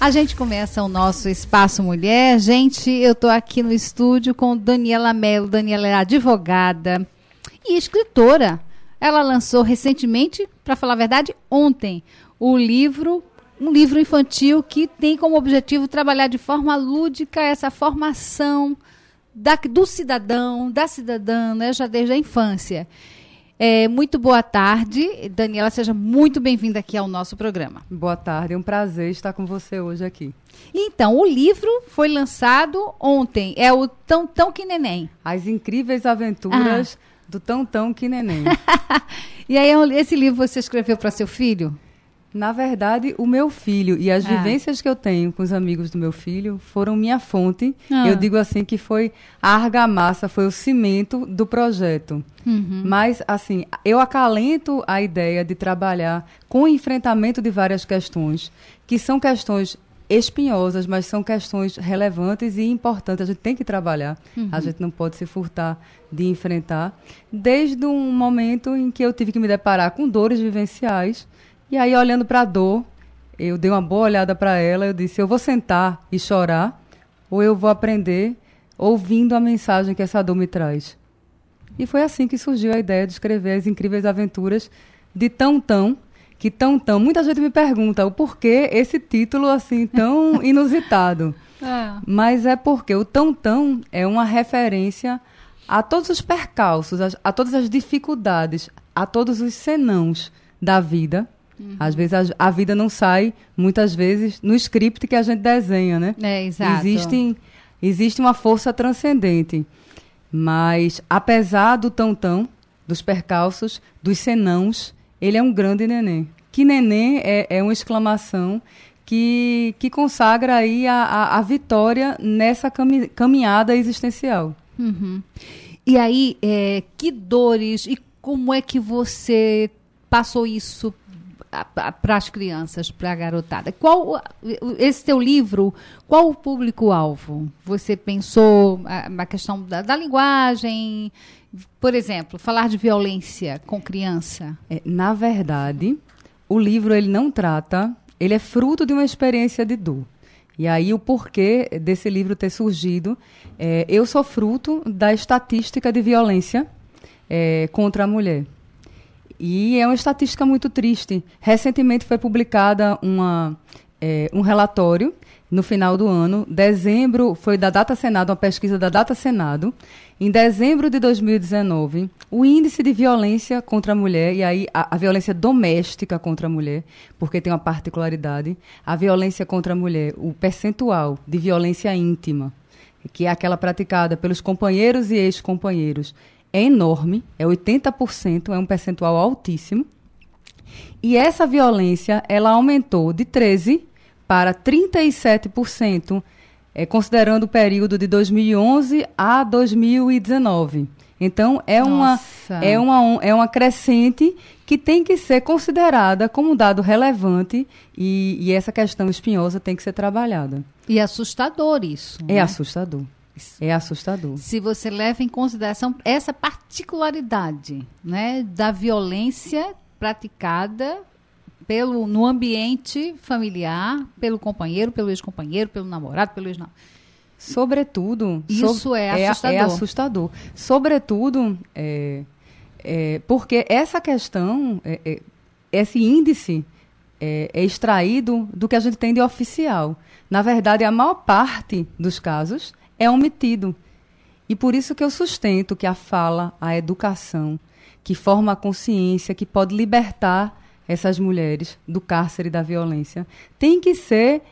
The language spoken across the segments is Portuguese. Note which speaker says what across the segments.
Speaker 1: A gente começa o nosso Espaço Mulher. Gente, eu estou aqui no estúdio com Daniela Mello. Daniela é advogada e escritora. Ela lançou recentemente, para falar a verdade, ontem, o livro, um livro infantil que tem como objetivo trabalhar de forma lúdica essa formação da, do cidadão, da cidadã, né, já desde a infância. É, muito boa tarde. Daniela, seja muito bem-vinda aqui ao nosso programa.
Speaker 2: Boa tarde, é um prazer estar com você hoje aqui.
Speaker 1: Então, o livro foi lançado ontem. É o Tão Tão Que Neném.
Speaker 2: As Incríveis Aventuras ah. do Tão Tão Que Neném.
Speaker 1: e aí, esse livro você escreveu para seu filho?
Speaker 2: Na verdade, o meu filho e as ah. vivências que eu tenho com os amigos do meu filho foram minha fonte. Ah. Eu digo assim que foi a argamassa, foi o cimento do projeto. Uhum. Mas, assim, eu acalento a ideia de trabalhar com o enfrentamento de várias questões, que são questões espinhosas, mas são questões relevantes e importantes. A gente tem que trabalhar. Uhum. A gente não pode se furtar de enfrentar. Desde um momento em que eu tive que me deparar com dores vivenciais e aí, olhando para a dor, eu dei uma boa olhada para ela, eu disse, eu vou sentar e chorar, ou eu vou aprender ouvindo a mensagem que essa dor me traz. E foi assim que surgiu a ideia de escrever as incríveis aventuras de Tão Tão, que Tão Tão, muita gente me pergunta o porquê esse título assim tão inusitado. É. Mas é porque o Tão Tão é uma referência a todos os percalços, a, a todas as dificuldades, a todos os senãos da vida Uhum. Às vezes a, a, vida não sai, muitas vezes, no script que a gente desenha, né?
Speaker 1: É, exato.
Speaker 2: Existem, existe uma força transcendente. Mas, apesar do tão-tão, dos percalços, dos senãos, ele é um grande neném. Que neném é, é uma exclamação que, que consagra aí a, a, a vitória nessa cami caminhada existencial.
Speaker 1: Uhum. E aí, é, que dores e como é que você passou isso para as crianças, para a garotada. Qual esse teu livro? Qual o público-alvo? Você pensou a, a questão da, da, linguagem, por exemplo, falar de violência com criança?
Speaker 2: É, na verdade, o livro ele não trata, ele é fruto de uma experiência de dor. E aí o porquê desse livro ter surgido, é, eu sou fruto da estatística de violência é, contra a mulher. E é uma estatística muito triste. Recentemente foi publicada uma, é, um relatório no final do ano. Dezembro foi da Data Senado, uma pesquisa da Data Senado. Em dezembro de 2019, o índice de violência contra a mulher, e aí a, a, violência doméstica contra a mulher, porque tem uma particularidade, a violência contra a mulher, o percentual de violência íntima, que é aquela praticada pelos companheiros e ex-companheiros, é enorme, é 80%, é um percentual altíssimo. E essa violência, ela aumentou de 13 para 37%, é, considerando o período de 2011 a 2019. Então, é uma, é, uma, é uma crescente que tem que ser considerada como um dado relevante e, e essa questão espinhosa tem que ser trabalhada.
Speaker 1: E é assustador isso.
Speaker 2: É né? assustador. É assustador.
Speaker 1: Se você leva em consideração essa particularidade né, da violência praticada pelo, no ambiente familiar, pelo companheiro, pelo ex-companheiro, pelo namorado, pelo ex-namorado.
Speaker 2: Sobretudo.
Speaker 1: Isso so, é, é assustador.
Speaker 2: É, assustador. Sobretudo, é, é, porque essa questão, é, é, esse índice é, é extraído do que a gente tem de oficial. Na verdade, a maior parte dos casos é omitido. E por isso que eu sustento que a fala, a educação, que forma a consciência, que pode libertar essas mulheres do cárcere da violência, tem que ser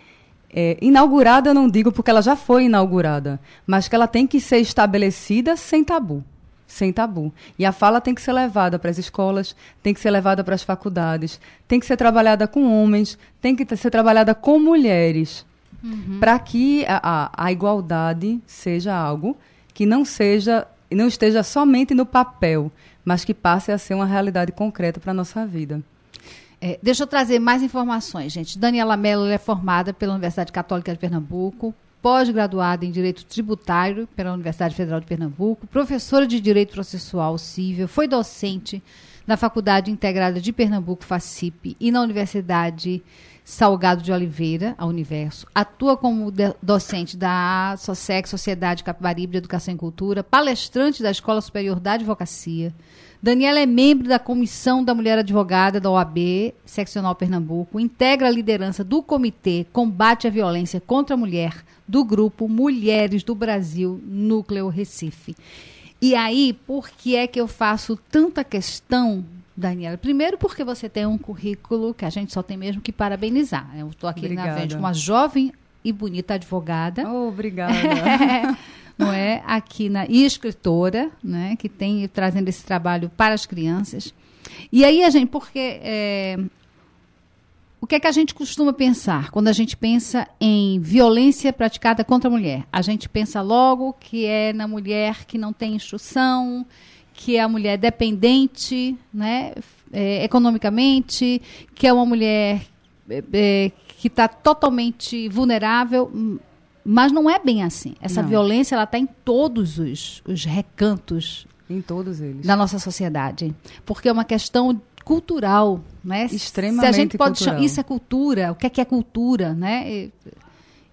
Speaker 2: é, inaugurada, eu não digo porque ela já foi inaugurada, mas que ela tem que ser estabelecida sem tabu. Sem tabu. E a fala tem que ser levada para as escolas, tem que ser levada para as faculdades, tem que ser trabalhada com homens, tem que ser trabalhada com mulheres uhum. para que a, a, a, igualdade seja algo que não seja não esteja somente no papel, mas que passe a ser uma realidade concreta para a nossa vida.
Speaker 1: É, deixa eu trazer mais informações, gente. Daniela Mello é formada pela Universidade Católica de Pernambuco, pós-graduada em Direito Tributário pela Universidade Federal de Pernambuco, professora de Direito Processual Civil, foi docente na Faculdade Integrada de Pernambuco, FACIP, e na Universidade Salgado de Oliveira, a Universo. Atua como docente da SOSEC, Sociedade Capibaribe de Educação e Cultura, palestrante da Escola Superior da Advocacia. Daniela é membro da Comissão da Mulher Advogada da OAB, Seccional Pernambuco, integra a liderança do Comitê Combate à Violência contra a Mulher do grupo Mulheres do Brasil, Núcleo Recife. E aí, por que é que eu faço tanta questão Daniela. Primeiro porque você tem um currículo que a gente só tem mesmo que parabenizar. Eu estou aqui obrigada. na frente com uma jovem e bonita advogada.
Speaker 2: Oh, obrigada.
Speaker 1: não é? Aqui na e escritora, né? Que tem trazendo esse trabalho para as crianças. E aí a gente, porque é, o que é que a gente costuma pensar quando a gente pensa em violência praticada contra a mulher? A gente pensa logo que é na mulher que não tem instrução, que é a mulher dependente, né, é, economicamente, que é uma mulher é, é que está totalmente vulnerável, mas não é bem assim. Essa não. violência ela está em todos os, os recantos
Speaker 2: em todos eles
Speaker 1: da nossa sociedade, porque é uma questão cultural, né?
Speaker 2: Extremamente Se a gente pode cultural.
Speaker 1: chamar, isso é cultura. O que é que é cultura, né?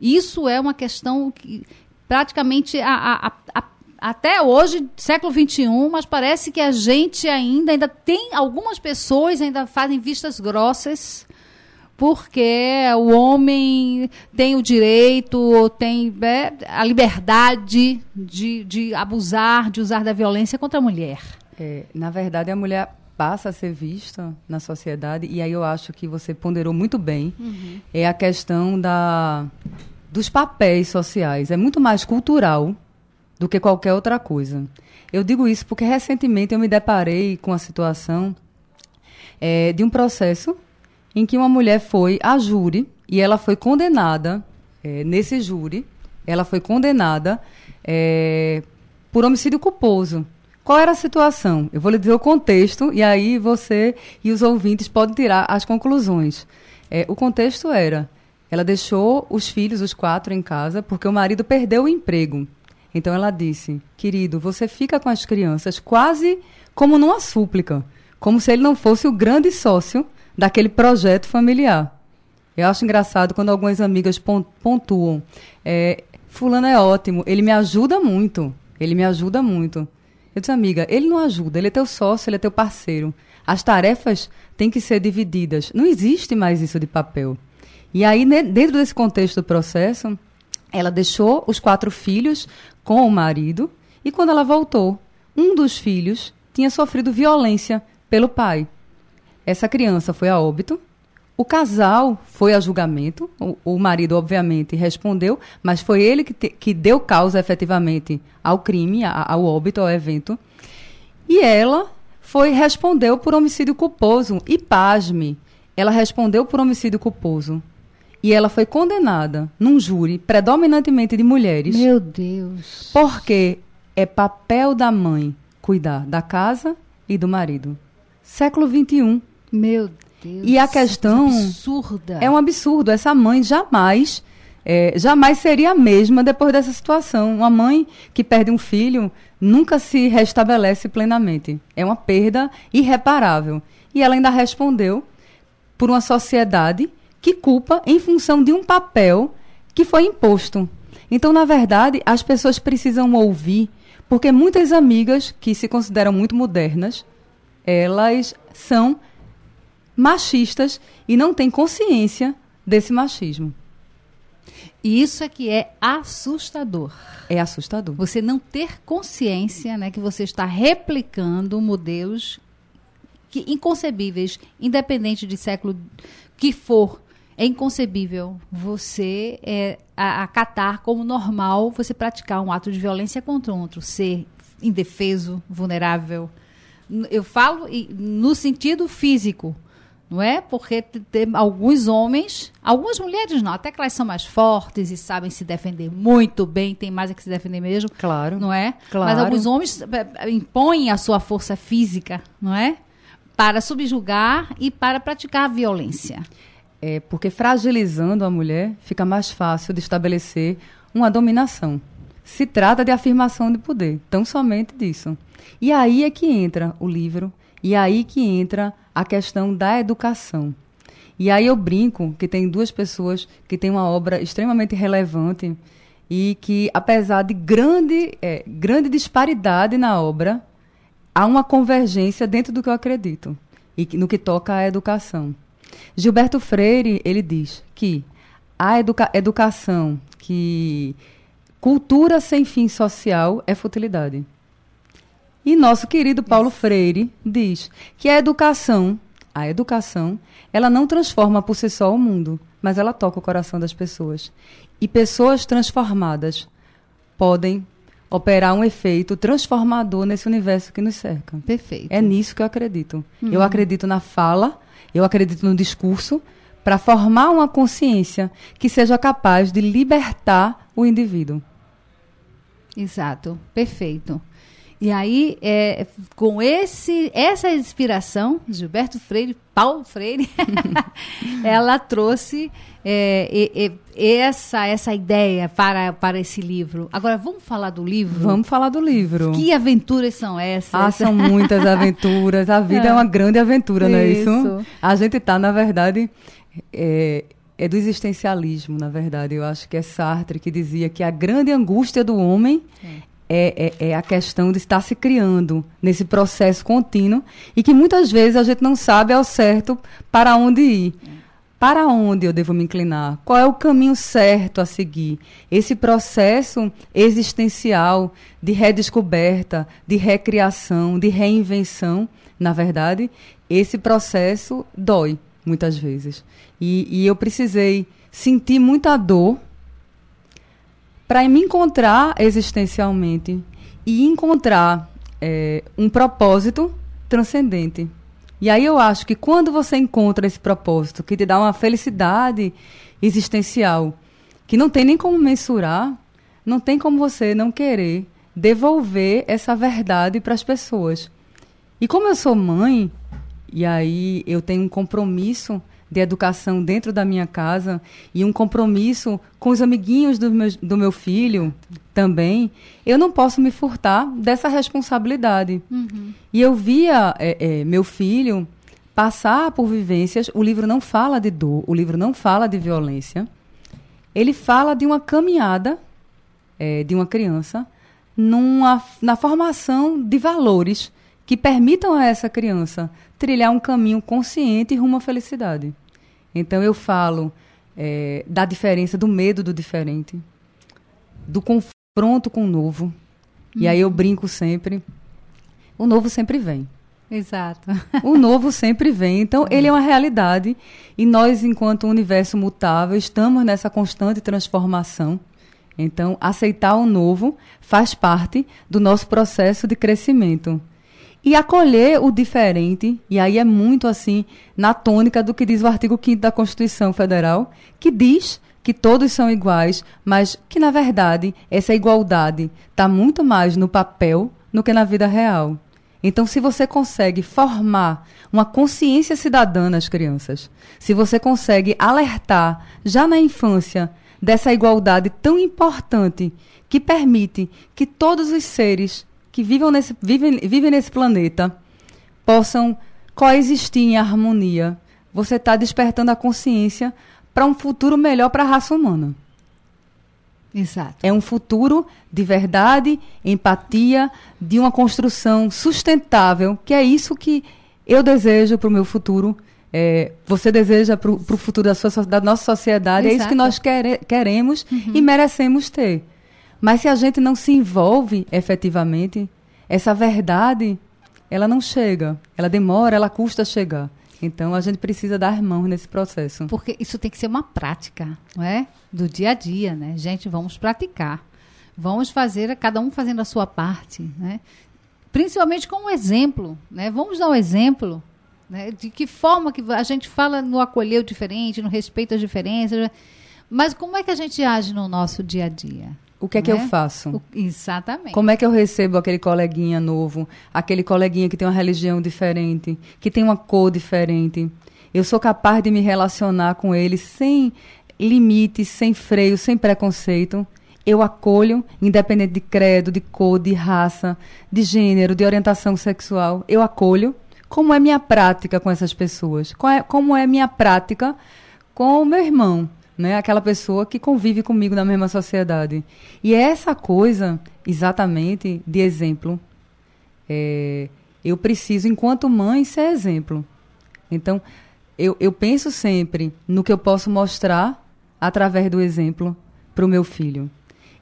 Speaker 1: Isso é uma questão que praticamente a, a, a até hoje, século XXI, mas parece que a gente ainda, ainda tem algumas pessoas ainda fazem vistas grossas porque o homem tem o direito, tem é, a liberdade de, de abusar, de usar da violência contra a mulher.
Speaker 2: É, na verdade, a mulher passa a ser vista na sociedade, e aí eu acho que você ponderou muito bem, uhum. é a questão da, dos papéis sociais. É muito mais cultural do que qualquer outra coisa. Eu digo isso porque recentemente eu me deparei com a situação é, de um processo em que uma mulher foi a júri e ela foi condenada é, nesse júri, ela foi condenada é, por homicídio culposo. Qual era a situação? Eu vou lhe dizer o contexto e aí você e os ouvintes podem tirar as conclusões. É, o contexto era: ela deixou os filhos, os quatro, em casa porque o marido perdeu o emprego. Então ela disse: Querido, você fica com as crianças quase como numa súplica, como se ele não fosse o grande sócio daquele projeto familiar. Eu acho engraçado quando algumas amigas pontuam: é, Fulano é ótimo, ele me ajuda muito, ele me ajuda muito. Eu disse, amiga, ele não ajuda, ele é teu sócio, ele é teu parceiro. As tarefas têm que ser divididas. Não existe mais isso de papel. E aí, dentro desse contexto do processo, ela deixou os quatro filhos com o marido e quando ela voltou, um dos filhos tinha sofrido violência pelo pai. Essa criança foi a óbito. O casal foi a julgamento. O, o marido, obviamente, respondeu, mas foi ele que, te, que deu causa efetivamente ao crime, a, ao óbito, ao evento. E ela foi respondeu por homicídio culposo. E pasme, ela respondeu por homicídio culposo e ela foi condenada num júri predominantemente de mulheres.
Speaker 1: Meu Deus.
Speaker 2: Porque é papel da mãe cuidar da casa e do marido. Século XXI.
Speaker 1: Meu Deus.
Speaker 2: E a questão.
Speaker 1: É absurda.
Speaker 2: É um absurdo. Essa mãe jamais. É, jamais seria a mesma depois dessa situação. Uma mãe que perde um filho nunca se restabelece plenamente. É uma perda irreparável. E ela ainda respondeu por uma sociedade que culpa em função de um papel que foi imposto. Então, na verdade, as pessoas precisam ouvir, porque muitas amigas que se consideram muito modernas, elas são machistas e não têm consciência desse machismo.
Speaker 1: E isso é que é assustador.
Speaker 2: É assustador.
Speaker 1: Você não ter consciência né, que você está replicando modelos que, inconcebíveis, independente de século que for, é inconcebível você é, acatar como normal você praticar um ato de violência contra outro, ser indefeso, vulnerável. Eu falo no sentido físico, não é? Porque tem alguns homens, algumas mulheres não, até que elas são mais fortes e sabem se defender muito bem, tem mais a que se defender mesmo.
Speaker 2: Claro.
Speaker 1: Não é?
Speaker 2: Claro.
Speaker 1: Mas alguns homens é, impõem a sua força física, não é? Para subjugar e para praticar a violência.
Speaker 2: É, porque fragilizando a mulher fica mais fácil de estabelecer uma dominação. Se trata de afirmação de poder, tão somente disso. E aí é que entra o livro, e aí que entra a questão da educação. E aí eu brinco que tem duas pessoas que têm uma obra extremamente relevante e que, apesar de grande, é, grande disparidade na obra, há uma convergência dentro do que eu acredito e no que toca à educação. Gilberto Freire, ele diz que a educa educação que cultura sem fim social é futilidade. E nosso querido Paulo Freire diz que a educação, a educação, ela não transforma por si só o mundo, mas ela toca o coração das pessoas. E pessoas transformadas podem operar um efeito transformador nesse universo que nos cerca.
Speaker 1: Perfeito.
Speaker 2: É nisso que eu acredito. Uhum. Eu acredito na fala, eu acredito no discurso, para formar uma consciência que seja capaz de libertar o indivíduo.
Speaker 1: Exato, perfeito. E aí, é, com esse, essa inspiração, Gilberto Freire, Paulo Freire, ela trouxe é, e, essa, essa ideia para, para esse livro. Agora, vamos falar do livro?
Speaker 2: Vamos falar do livro.
Speaker 1: Que aventuras são essas?
Speaker 2: Ah, são muitas aventuras. A vida é, é uma grande aventura, não é isso? A gente está, na verdade, é, é do existencialismo, na verdade. Eu acho que é Sartre que dizia que a grande angústia do homem é é, é, a questão de estar se criando nesse processo contínuo e que muitas vezes a gente não sabe ao certo para onde ir. Para onde eu devo me inclinar? Qual é o caminho certo a seguir? Esse processo existencial de redescoberta, de recriação, de reinvenção, na verdade, esse processo dói muitas vezes. E, e eu precisei sentir muita dor para me encontrar existencialmente e encontrar é, um propósito transcendente. E aí eu acho que quando você encontra esse propósito que te dá uma felicidade existencial, que não tem nem como mensurar, não tem como você não querer devolver essa verdade para as pessoas. E como eu sou mãe, e aí eu tenho um compromisso de educação dentro da minha casa e um compromisso com os amiguinhos do meu, do meu filho também, eu não posso me furtar dessa responsabilidade. Uhum. E eu via é, é, meu filho passar por vivências. O livro não fala de dor, o livro não fala de violência. Ele fala de uma caminhada é, de uma criança numa, na formação de valores que permitam a essa criança trilhar um caminho consciente rumo à felicidade. Então eu falo é, da diferença, do medo do diferente, do confronto com o novo. Hum. E aí eu brinco sempre. O novo sempre vem.
Speaker 1: Exato.
Speaker 2: o novo sempre vem. Então, ele é uma realidade. E nós, enquanto universo mutável, estamos nessa constante transformação. Então, aceitar o novo faz parte do nosso processo de crescimento e acolher o diferente, e aí é muito assim, na tônica do que diz o artigo 5 da Constituição Federal, que diz que todos são iguais, mas que, na verdade, essa igualdade está muito mais no papel do que na vida real. Então, se você consegue formar uma consciência cidadã nas crianças, se você consegue alertar já na infância dessa igualdade tão importante que permite que todos os seres que vivam nesse, vivem, vivem nesse planeta possam coexistir em harmonia. Você está despertando a consciência para um futuro melhor para a raça humana.
Speaker 1: Exato.
Speaker 2: É um futuro de verdade, empatia, de uma construção sustentável, que é isso que eu desejo para o meu futuro. É, você deseja para o futuro da, sua, da nossa sociedade. Exato. É isso que nós quere, queremos uhum. e merecemos ter. Mas se a gente não se envolve efetivamente, essa verdade, ela não chega. Ela demora, ela custa chegar. Então a gente precisa dar mãos nesse processo.
Speaker 1: Porque isso tem que ser uma prática, não é? Do dia a dia, né? Gente, vamos praticar. Vamos fazer, cada um fazendo a sua parte, né? Principalmente com um exemplo, né? Vamos dar um exemplo, né? De que forma que a gente fala no acolher o diferente, no respeito às diferenças, mas como é que a gente age no nosso dia a dia?
Speaker 2: O que é que eu né? faço? O,
Speaker 1: exatamente.
Speaker 2: Como é que eu recebo aquele coleguinha novo, aquele coleguinha que tem uma religião diferente, que tem uma cor diferente? Eu sou capaz de me relacionar com ele sem limites, sem freio, sem preconceito. Eu acolho, independente de credo, de cor, de raça, de gênero, de orientação sexual. Eu acolho como é minha prática com essas pessoas, é, como é minha prática com o meu irmão, né? Aquela pessoa que convive comigo na mesma sociedade. E é essa coisa, exatamente, de exemplo. É, eu preciso, enquanto mãe, ser exemplo. Então, eu, eu penso sempre no que eu posso mostrar através do exemplo para o meu filho.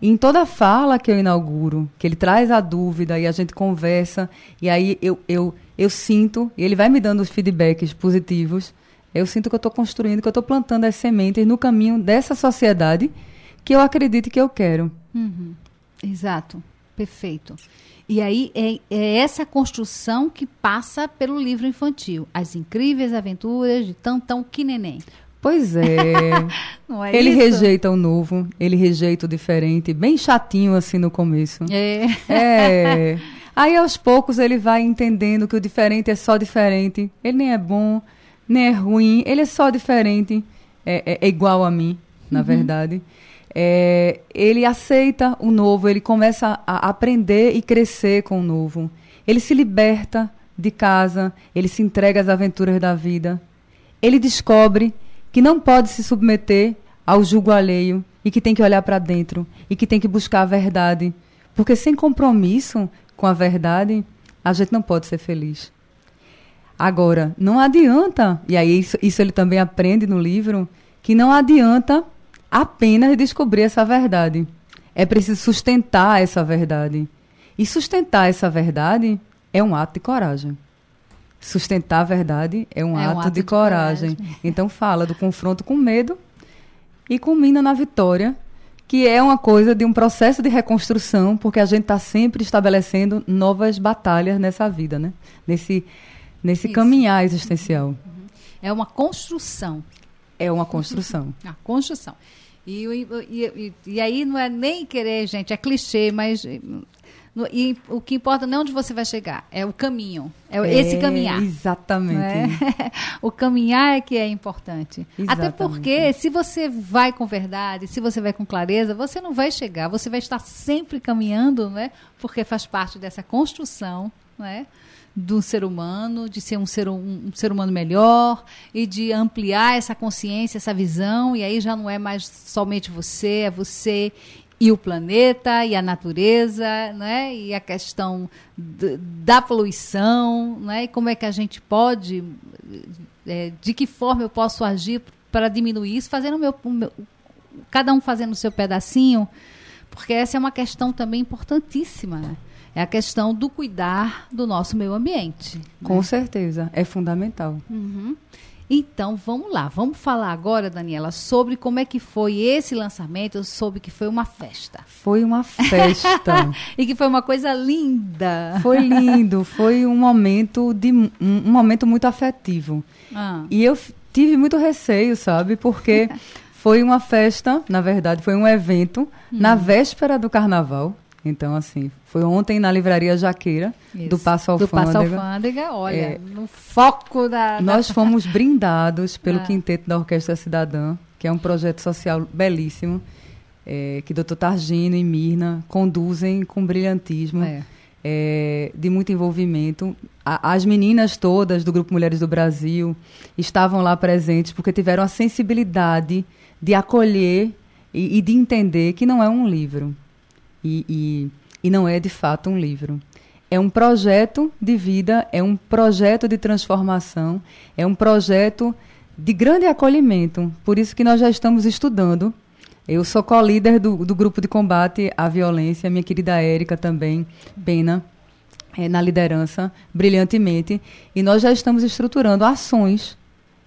Speaker 2: E em toda fala que eu inauguro, que ele traz a dúvida e a gente conversa, e aí eu, eu, eu sinto, e ele vai me dando os feedbacks positivos, eu sinto que eu estou construindo, que eu estou plantando as sementes no caminho dessa sociedade que eu acredito que eu quero.
Speaker 1: Uhum. Exato. Perfeito. E aí é, é, essa construção que passa pelo livro infantil. As incríveis aventuras de Tantão Neném.
Speaker 2: Pois é. é ele isso? rejeita o novo, ele rejeita o diferente, bem chatinho assim no começo.
Speaker 1: É.
Speaker 2: É. Aí aos poucos ele vai entendendo que o diferente é só diferente. Ele nem é bom, nem é ruim, ele é só diferente. É, é, é igual a mim, na uhum. verdade. É, ele aceita o novo, ele começa a aprender e crescer com o novo. Ele se liberta de casa, ele se entrega às aventuras da vida. Ele descobre que não pode se submeter ao julgo alheio e que tem que olhar para dentro e que tem que buscar a verdade. Porque sem compromisso com a verdade, a gente não pode ser feliz. Agora, não adianta, e aí isso, isso ele também aprende no livro, que não adianta apenas descobrir essa verdade. É preciso sustentar essa verdade. E sustentar essa verdade é um ato de coragem. Sustentar a verdade é um, é ato, um ato, de, de coragem. coragem. Então fala do confronto com medo e culmina na vitória, que é uma coisa de um processo de reconstrução, porque a gente está sempre estabelecendo novas batalhas nessa vida, né? Nesse, nesse caminhar existencial.
Speaker 1: É uma construção.
Speaker 2: É uma construção.
Speaker 1: A construção. E, e, e, e, aí não é nem querer, gente, é clichê, mas no, e o que importa não é onde você vai chegar, é o caminho. É, é esse caminhar.
Speaker 2: Exatamente. É?
Speaker 1: o caminhar é que é importante. Exatamente. Até porque, se você vai com verdade, se você vai com clareza, você não vai chegar, você vai estar sempre caminhando, né? Porque faz parte dessa construção, né? Do ser humano, de ser um ser, um, um, ser humano melhor e de ampliar essa consciência, essa visão, e aí já não é mais somente você, é você e o planeta e a natureza, né? E a questão da poluição, né? E como é que a gente pode, é, de que forma eu posso agir para diminuir isso, fazendo o meu, o meu, cada um fazendo o seu pedacinho, porque essa é uma questão também importantíssima, né? É a questão do cuidar do nosso meio ambiente.
Speaker 2: Com né? certeza, é fundamental.
Speaker 1: Uhum. Então, vamos lá. Vamos falar agora, Daniela, sobre como é que foi esse lançamento. Eu soube que foi uma festa.
Speaker 2: Foi uma festa.
Speaker 1: e que foi uma coisa linda.
Speaker 2: Foi lindo. Foi um momento, de, um, um momento muito afetivo. Ah. E eu tive muito receio, sabe? Porque foi uma festa, na verdade, foi um evento hum. na véspera do carnaval. Então, assim, foi ontem na livraria Jaqueira, Isso. do Passo Alfândega.
Speaker 1: Do Passo Alfândega, olha, é, no foco da,
Speaker 2: Nós fomos brindados pelo ah. Quinteto da Orquestra Cidadã, que é um projeto social belíssimo, é, que doutor Targino e Mirna conduzem com brilhantismo. É. É, de muito envolvimento. A, as meninas todas do Grupo Mulheres do Brasil estavam lá presentes porque tiveram a sensibilidade de acolher e, e de entender que não é um livro e, e, e não é de fato um livro. É um projeto de vida, é um projeto de transformação, é um projeto de grande acolhimento. Por isso que nós já estamos estudando. Eu sou co-líder do, do grupo de combate à violência, minha querida Érica também, Pena, é, na liderança, brilhantemente. E nós já estamos estruturando ações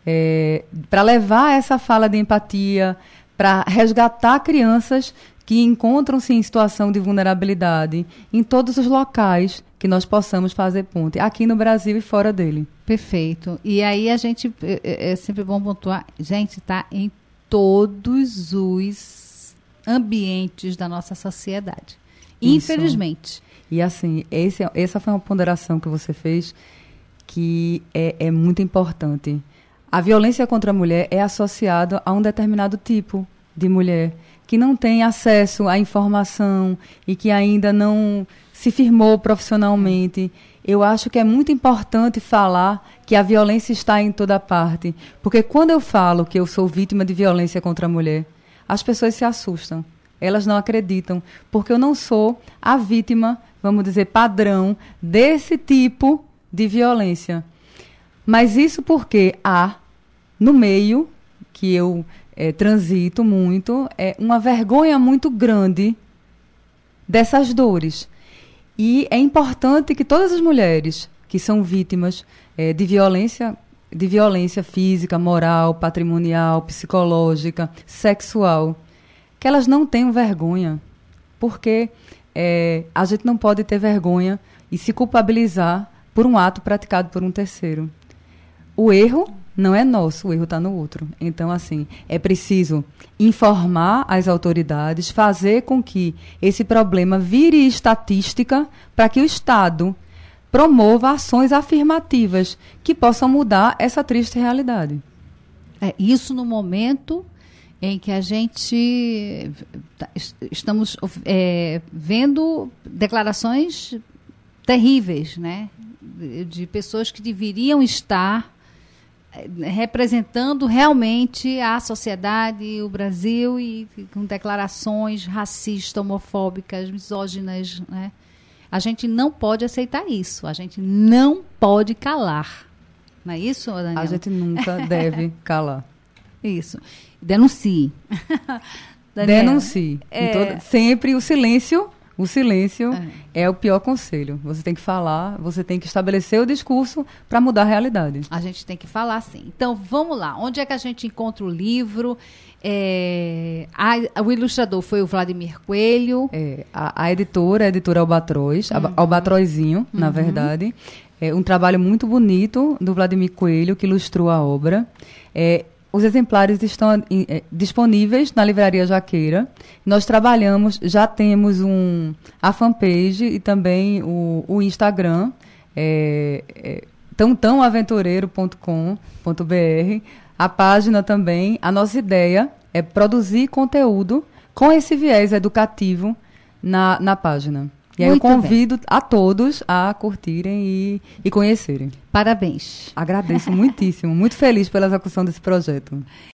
Speaker 2: é, para levar essa fala de empatia, para resgatar crianças que encontram-se em situação de vulnerabilidade em todos os locais que nós possamos fazer ponte, aqui no Brasil e fora dele.
Speaker 1: Perfeito. E aí a gente, é, é, é sempre bom pontuar, gente, está em todos os ambientes da nossa sociedade. Isso. Infelizmente.
Speaker 2: E assim, esse, essa foi uma ponderação que você fez que é, é muito importante. A violência contra a mulher é associada a um determinado tipo de mulher que não tem acesso à informação e que ainda não se firmou profissionalmente. Eu acho que é muito importante falar que a violência está em toda parte. Porque quando eu falo que eu sou vítima de violência contra a mulher, as pessoas se assustam. Elas não acreditam. Porque eu não sou a vítima, vamos dizer, padrão desse tipo de violência. Mas isso porque há, no meio, que eu é, transito muito, é uma vergonha muito grande dessas dores. E é importante que todas as mulheres que são vítimas é, de violência de violência física, moral, patrimonial, psicológica, sexual, que elas não tenham vergonha, porque é, a gente não pode ter vergonha e se culpabilizar por um ato praticado por um terceiro. O erro não é nosso, o erro está no outro. Então, assim, é preciso informar as autoridades, fazer com que esse problema vire estatística para que o Estado promova ações afirmativas que possam mudar essa triste realidade.
Speaker 1: É, isso no momento em que a gente tá, estamos é, vendo declarações terríveis, né, de pessoas que deveriam estar representando realmente a sociedade, o Brasil, e com declarações racistas, homofóbicas, misóginas. Né? A gente não pode aceitar isso. A gente não pode calar. Não é isso, Daniel?
Speaker 2: A gente nunca deve calar.
Speaker 1: Isso. Denuncie.
Speaker 2: Denuncie. É... Sempre o silêncio o silêncio é. é. o pior conselho. Você tem que falar, você tem que estabelecer o discurso para mudar a realidade.
Speaker 1: A gente tem que falar sim. Então vamos lá. Onde é que a gente encontra o livro? É, a, o ilustrador foi o Vladimir Coelho.
Speaker 2: É, a, a, editora a editora Albatroz, uhum. Albatrozinho, uhum. na verdade. É um trabalho muito bonito do Vladimir Coelho, que ilustrou a obra. É, os exemplares estão é, disponíveis na Livraria Jaqueira. Nós trabalhamos, já temos um, a fanpage e também o, o Instagram, é, é. A página também, a nossa ideia é produzir conteúdo com esse viés educativo na, na página. E aí Muito eu convido bem. a todos a curtirem e, e conhecerem.
Speaker 1: Parabéns.
Speaker 2: Agradeço muitíssimo, muito feliz pela execução desse projeto.